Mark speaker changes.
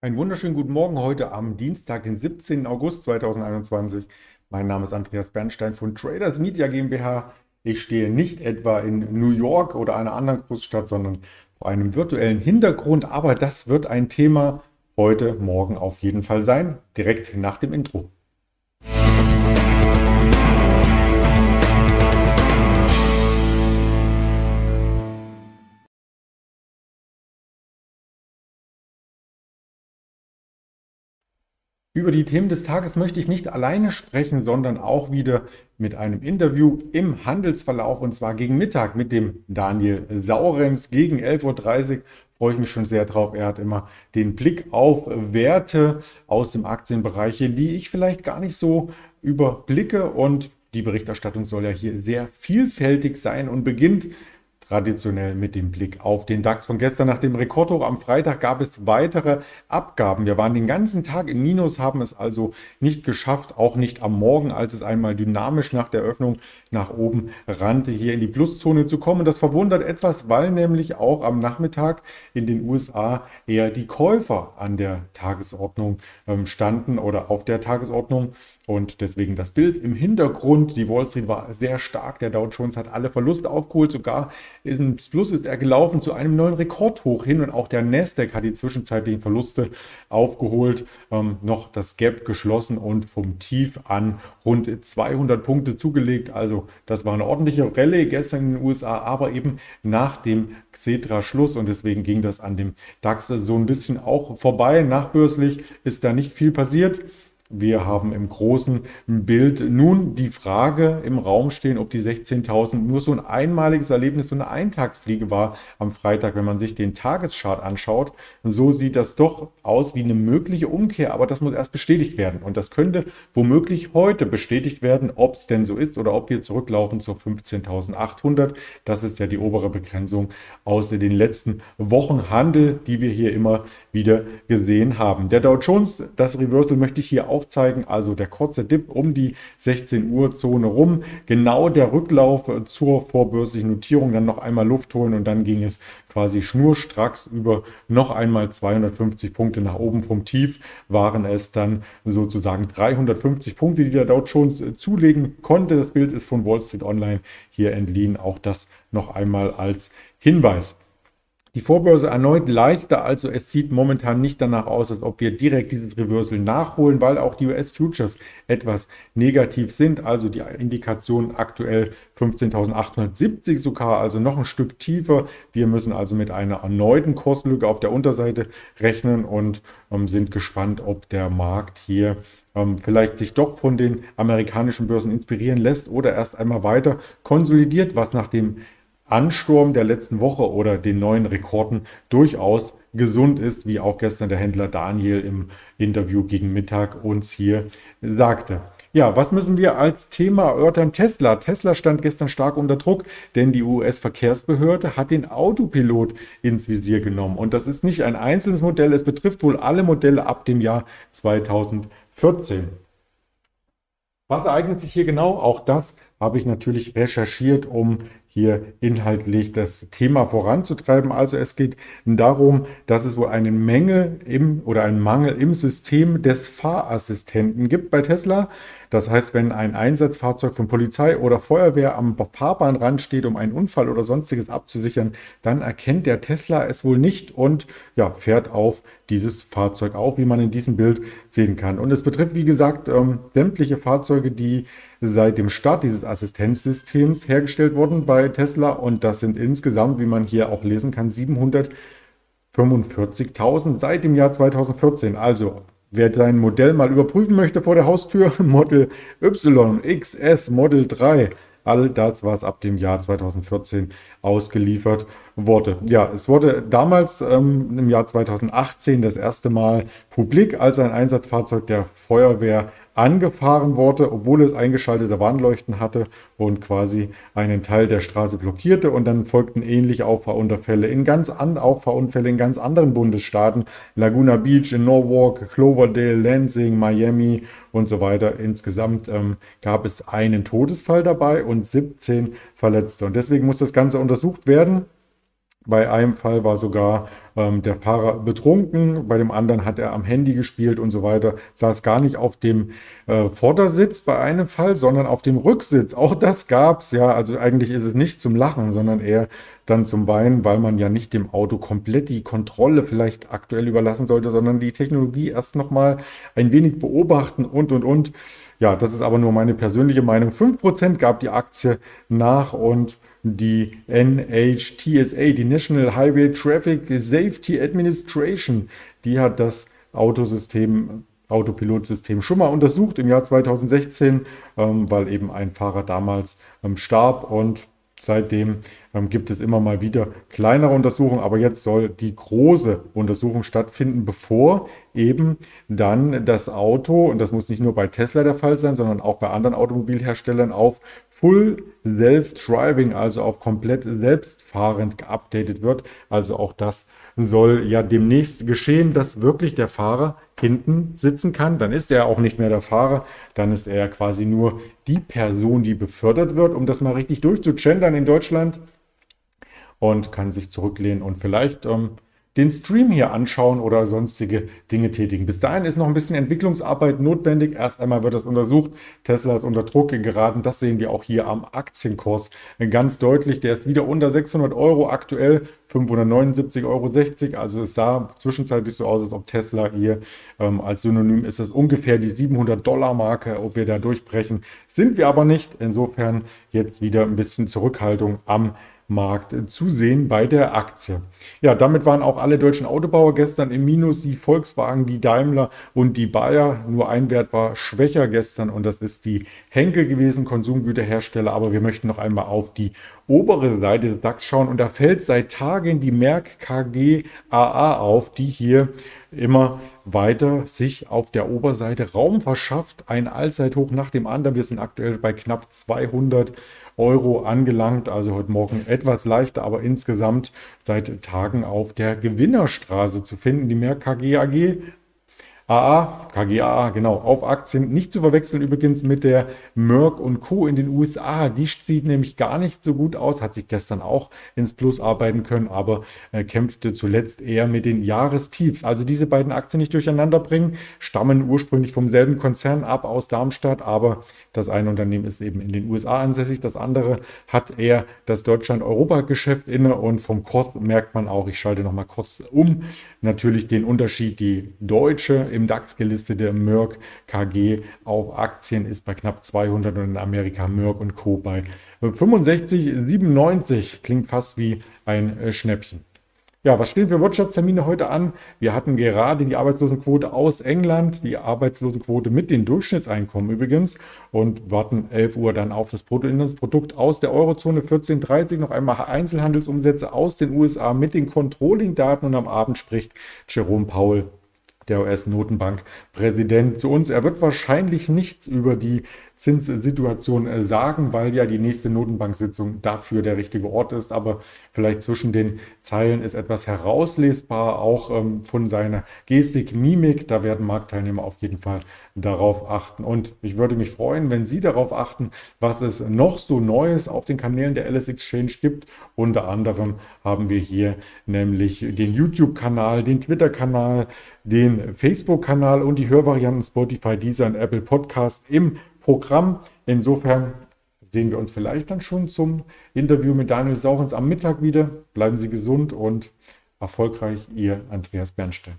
Speaker 1: Einen wunderschönen guten Morgen heute am Dienstag, den 17. August 2021. Mein Name ist Andreas Bernstein von Traders Media GmbH. Ich stehe nicht etwa in New York oder einer anderen Großstadt, sondern vor einem virtuellen Hintergrund. Aber das wird ein Thema heute Morgen auf jeden Fall sein, direkt nach dem Intro. Über die Themen des Tages möchte ich nicht alleine sprechen, sondern auch wieder mit einem Interview im Handelsverlauf und zwar gegen Mittag mit dem Daniel Saurenz gegen 11.30 Uhr. Freue ich mich schon sehr drauf. Er hat immer den Blick auf Werte aus dem Aktienbereich, die ich vielleicht gar nicht so überblicke und die Berichterstattung soll ja hier sehr vielfältig sein und beginnt traditionell mit dem Blick auf den DAX von gestern. Nach dem Rekordhoch am Freitag gab es weitere Abgaben. Wir waren den ganzen Tag im Minus, haben es also nicht geschafft, auch nicht am Morgen, als es einmal dynamisch nach der Öffnung nach oben rannte, hier in die Pluszone zu kommen. Das verwundert etwas, weil nämlich auch am Nachmittag in den USA eher die Käufer an der Tagesordnung ähm, standen oder auf der Tagesordnung. Und deswegen das Bild im Hintergrund. Die Wall Street war sehr stark. Der Dow Jones hat alle Verluste aufgeholt. Sogar ins Plus ist er gelaufen zu einem neuen Rekordhoch hin. Und auch der Nasdaq hat die zwischenzeitlichen Verluste aufgeholt. Ähm, noch das Gap geschlossen und vom Tief an rund 200 Punkte zugelegt. Also das war eine ordentliche Rallye gestern in den USA, aber eben nach dem Xetra-Schluss. Und deswegen ging das an dem DAX so ein bisschen auch vorbei. Nachbörslich ist da nicht viel passiert. Wir haben im großen Bild nun die Frage im Raum stehen, ob die 16.000 nur so ein einmaliges Erlebnis, so eine Eintagsfliege war am Freitag, wenn man sich den Tageschart anschaut. So sieht das doch aus wie eine mögliche Umkehr, aber das muss erst bestätigt werden. Und das könnte womöglich heute bestätigt werden, ob es denn so ist oder ob wir zurücklaufen zur 15.800. Das ist ja die obere Begrenzung aus den letzten Wochen Handel, die wir hier immer wieder gesehen haben. Der Dow Jones, das Reversal möchte ich hier auch zeigen, also der kurze Dip um die 16 Uhr Zone rum, genau der Rücklauf zur vorbörslichen Notierung, dann noch einmal Luft holen und dann ging es quasi schnurstracks über noch einmal 250 Punkte nach oben vom Tief, waren es dann sozusagen 350 Punkte, die der Dow Jones zulegen konnte. Das Bild ist von Wall Street Online hier entliehen, auch das noch einmal als Hinweis. Die Vorbörse erneut leichter, also es sieht momentan nicht danach aus, als ob wir direkt dieses Reversal nachholen, weil auch die US-Futures etwas negativ sind. Also die Indikation aktuell 15.870 sogar, also noch ein Stück tiefer. Wir müssen also mit einer erneuten Kurslücke auf der Unterseite rechnen und ähm, sind gespannt, ob der Markt hier ähm, vielleicht sich doch von den amerikanischen Börsen inspirieren lässt oder erst einmal weiter konsolidiert, was nach dem Ansturm der letzten Woche oder den neuen Rekorden durchaus gesund ist, wie auch gestern der Händler Daniel im Interview gegen Mittag uns hier sagte. Ja, was müssen wir als Thema erörtern? Tesla. Tesla stand gestern stark unter Druck, denn die US-Verkehrsbehörde hat den Autopilot ins Visier genommen. Und das ist nicht ein einzelnes Modell, es betrifft wohl alle Modelle ab dem Jahr 2014. Was ereignet sich hier genau? Auch das habe ich natürlich recherchiert, um hier inhaltlich das Thema voranzutreiben. Also es geht darum, dass es wohl eine Menge im oder einen Mangel im System des Fahrassistenten gibt bei Tesla. Das heißt, wenn ein Einsatzfahrzeug von Polizei oder Feuerwehr am Fahrbahnrand steht, um einen Unfall oder sonstiges abzusichern, dann erkennt der Tesla es wohl nicht und ja, fährt auf dieses Fahrzeug auf, wie man in diesem Bild sehen kann. Und es betrifft, wie gesagt, ähm, sämtliche Fahrzeuge, die seit dem Start dieses Assistenzsystems hergestellt wurden bei Tesla. Und das sind insgesamt, wie man hier auch lesen kann, 745.000 seit dem Jahr 2014. Also Wer sein Modell mal überprüfen möchte vor der Haustür, Model Y, XS, Model 3, all das, was ab dem Jahr 2014 ausgeliefert wurde. Ja, es wurde damals ähm, im Jahr 2018 das erste Mal publik als ein Einsatzfahrzeug der Feuerwehr angefahren wurde, obwohl es eingeschaltete Warnleuchten hatte und quasi einen Teil der Straße blockierte. Und dann folgten ähnliche Auffahrunfälle in ganz an, Auffahrunfälle in ganz anderen Bundesstaaten, Laguna Beach, in Norwalk, Cloverdale, Lansing, Miami und so weiter. Insgesamt ähm, gab es einen Todesfall dabei und 17 Verletzte. Und deswegen muss das Ganze untersucht werden. Bei einem Fall war sogar ähm, der Fahrer betrunken, bei dem anderen hat er am Handy gespielt und so weiter, saß gar nicht auf dem äh, Vordersitz bei einem Fall, sondern auf dem Rücksitz. Auch das gab es, ja. Also eigentlich ist es nicht zum Lachen, sondern eher dann zum Weinen, weil man ja nicht dem Auto komplett die Kontrolle vielleicht aktuell überlassen sollte, sondern die Technologie erst nochmal ein wenig beobachten und, und, und. Ja, das ist aber nur meine persönliche Meinung. 5% gab die Aktie nach und die NHTSA, die National Highway Traffic Safety Administration, die hat das Autosystem, Autopilotsystem schon mal untersucht im Jahr 2016, ähm, weil eben ein Fahrer damals ähm, starb und Seitdem ähm, gibt es immer mal wieder kleinere Untersuchungen, aber jetzt soll die große Untersuchung stattfinden, bevor eben dann das Auto, und das muss nicht nur bei Tesla der Fall sein, sondern auch bei anderen Automobilherstellern auf Full Self-Driving, also auf komplett selbstfahrend geupdatet wird. Also auch das soll ja demnächst geschehen, dass wirklich der Fahrer hinten sitzen kann. Dann ist er auch nicht mehr der Fahrer, dann ist er quasi nur die Person, die befördert wird, um das mal richtig durchzugendern in Deutschland und kann sich zurücklehnen und vielleicht ähm, den Stream hier anschauen oder sonstige Dinge tätigen. Bis dahin ist noch ein bisschen Entwicklungsarbeit notwendig. Erst einmal wird das untersucht. Tesla ist unter Druck geraten. Das sehen wir auch hier am Aktienkurs ganz deutlich. Der ist wieder unter 600 Euro aktuell. 579,60 Euro. Also es sah zwischenzeitlich so aus, als ob Tesla hier ähm, als Synonym ist es ungefähr die 700 Dollar Marke. Ob wir da durchbrechen, sind wir aber nicht. Insofern jetzt wieder ein bisschen Zurückhaltung am Markt zusehen bei der Aktie. Ja, damit waren auch alle deutschen Autobauer gestern im Minus, die Volkswagen, die Daimler und die Bayer. Nur ein Wert war schwächer gestern und das ist die Henkel gewesen, Konsumgüterhersteller. Aber wir möchten noch einmal auf die obere Seite des DAX schauen und da fällt seit Tagen die Merck KG AA auf, die hier immer weiter sich auf der Oberseite Raum verschafft. Ein Allzeithoch nach dem anderen. Wir sind aktuell bei knapp 200 Euro angelangt. Also heute Morgen etwas leichter, aber insgesamt seit Tagen auf der Gewinnerstraße zu finden. Die Merck KG AG AA, KGAA, genau, auf Aktien. Nicht zu verwechseln übrigens mit der Merck Co. in den USA. Die sieht nämlich gar nicht so gut aus, hat sich gestern auch ins Plus arbeiten können, aber äh, kämpfte zuletzt eher mit den Jahrestiefs. Also diese beiden Aktien nicht durcheinander bringen, stammen ursprünglich vom selben Konzern ab aus Darmstadt, aber das eine Unternehmen ist eben in den USA ansässig, das andere hat eher das Deutschland-Europa-Geschäft inne und vom Kurs merkt man auch, ich schalte nochmal kurz um, natürlich den Unterschied, die deutsche im DAX gelistete Merck KG auf Aktien ist bei knapp 200 und in Amerika Merck und Co. bei 65,97. Klingt fast wie ein äh, Schnäppchen. Ja, was stehen für Wirtschaftstermine heute an? Wir hatten gerade die Arbeitslosenquote aus England, die Arbeitslosenquote mit den Durchschnittseinkommen übrigens und warten 11 Uhr dann auf das Bruttoinlandsprodukt aus der Eurozone 1430, noch einmal Einzelhandelsumsätze aus den USA mit den Controlling-Daten und am Abend spricht Jerome Powell der US-Notenbank-Präsident zu uns. Er wird wahrscheinlich nichts über die Zinssituation äh, sagen, weil ja die nächste Notenbank-Sitzung dafür der richtige Ort ist. Aber vielleicht zwischen den Zeilen ist etwas herauslesbar, auch ähm, von seiner Gestik, Mimik. Da werden Marktteilnehmer auf jeden Fall darauf achten. Und ich würde mich freuen, wenn Sie darauf achten, was es noch so Neues auf den Kanälen der LS Exchange gibt. Unter anderem haben wir hier nämlich den YouTube-Kanal, den Twitter-Kanal, den Facebook-Kanal und die Hörvarianten Spotify, Deezer und Apple Podcast im Programm. Insofern sehen wir uns vielleicht dann schon zum Interview mit Daniel Saurens am Mittag wieder. Bleiben Sie gesund und erfolgreich, Ihr Andreas Bernstein.